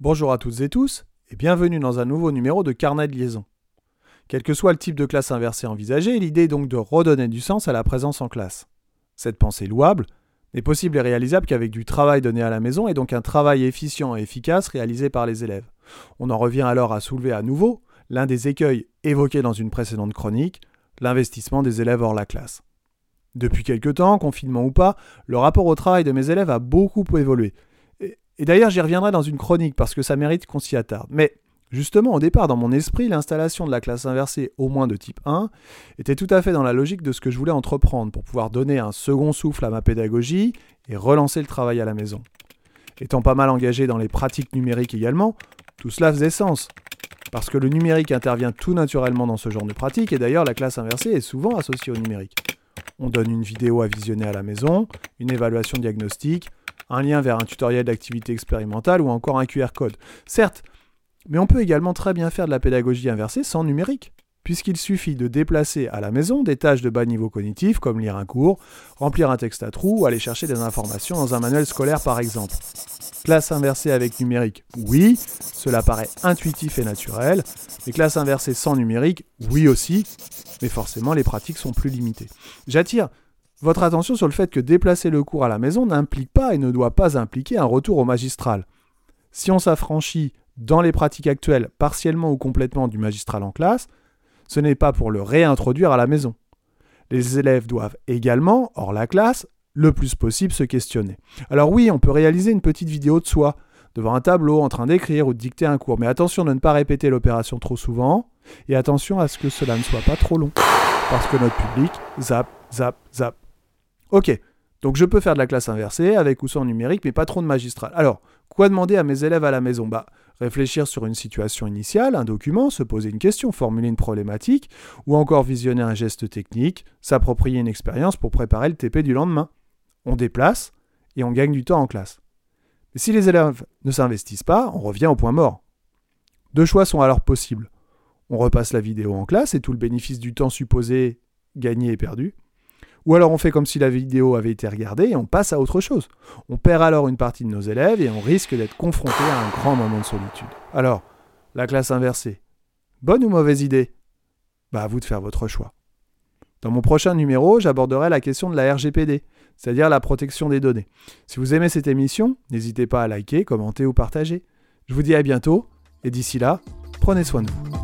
Bonjour à toutes et tous, et bienvenue dans un nouveau numéro de Carnet de liaison. Quel que soit le type de classe inversée envisagé, l'idée est donc de redonner du sens à la présence en classe. Cette pensée louable n'est possible et réalisable qu'avec du travail donné à la maison et donc un travail efficient et efficace réalisé par les élèves. On en revient alors à soulever à nouveau l'un des écueils évoqués dans une précédente chronique, l'investissement des élèves hors la classe. Depuis quelque temps, confinement ou pas, le rapport au travail de mes élèves a beaucoup évolué. Et, d'ailleurs, j'y reviendrai dans une chronique parce que ça mérite qu'on s'y attarde. Mais justement, au départ, dans mon esprit, l'installation de la classe inversée au moins de type 1 était tout à fait dans la logique de ce que je voulais entreprendre pour pouvoir donner un second souffle à ma pédagogie et relancer le travail à la maison. Étant pas mal engagé dans les pratiques numériques également, tout cela faisait sens. Parce que le numérique intervient tout naturellement dans ce genre de pratique, et d'ailleurs la classe inversée est souvent associée au numérique. On donne une vidéo à visionner à la maison, une évaluation diagnostique, un lien vers un tutoriel d'activité expérimentale ou encore un QR code. Certes, mais on peut également très bien faire de la pédagogie inversée sans numérique puisqu'il suffit de déplacer à la maison des tâches de bas niveau cognitif comme lire un cours, remplir un texte à trous ou aller chercher des informations dans un manuel scolaire par exemple. Classe inversée avec numérique, oui, cela paraît intuitif et naturel, mais classe inversée sans numérique, oui aussi, mais forcément les pratiques sont plus limitées. J'attire votre attention sur le fait que déplacer le cours à la maison n'implique pas et ne doit pas impliquer un retour au magistral. Si on s'affranchit dans les pratiques actuelles partiellement ou complètement du magistral en classe, ce n'est pas pour le réintroduire à la maison. Les élèves doivent également, hors la classe, le plus possible se questionner. Alors oui, on peut réaliser une petite vidéo de soi, devant un tableau en train d'écrire ou de dicter un cours, mais attention de ne pas répéter l'opération trop souvent, et attention à ce que cela ne soit pas trop long, parce que notre public zap, zap, zap. Ok, donc je peux faire de la classe inversée, avec ou sans numérique, mais pas trop de magistral. Alors, quoi demander à mes élèves à la maison? Bah, réfléchir sur une situation initiale, un document, se poser une question, formuler une problématique, ou encore visionner un geste technique, s'approprier une expérience pour préparer le TP du lendemain. On déplace et on gagne du temps en classe. Si les élèves ne s'investissent pas, on revient au point mort. Deux choix sont alors possibles. On repasse la vidéo en classe et tout le bénéfice du temps supposé gagné est perdu. Ou alors on fait comme si la vidéo avait été regardée et on passe à autre chose. On perd alors une partie de nos élèves et on risque d'être confronté à un grand moment de solitude. Alors, la classe inversée, bonne ou mauvaise idée? Bah à vous de faire votre choix. Dans mon prochain numéro, j'aborderai la question de la RGPD, c'est-à-dire la protection des données. Si vous aimez cette émission, n'hésitez pas à liker, commenter ou partager. Je vous dis à bientôt, et d'ici là, prenez soin de vous.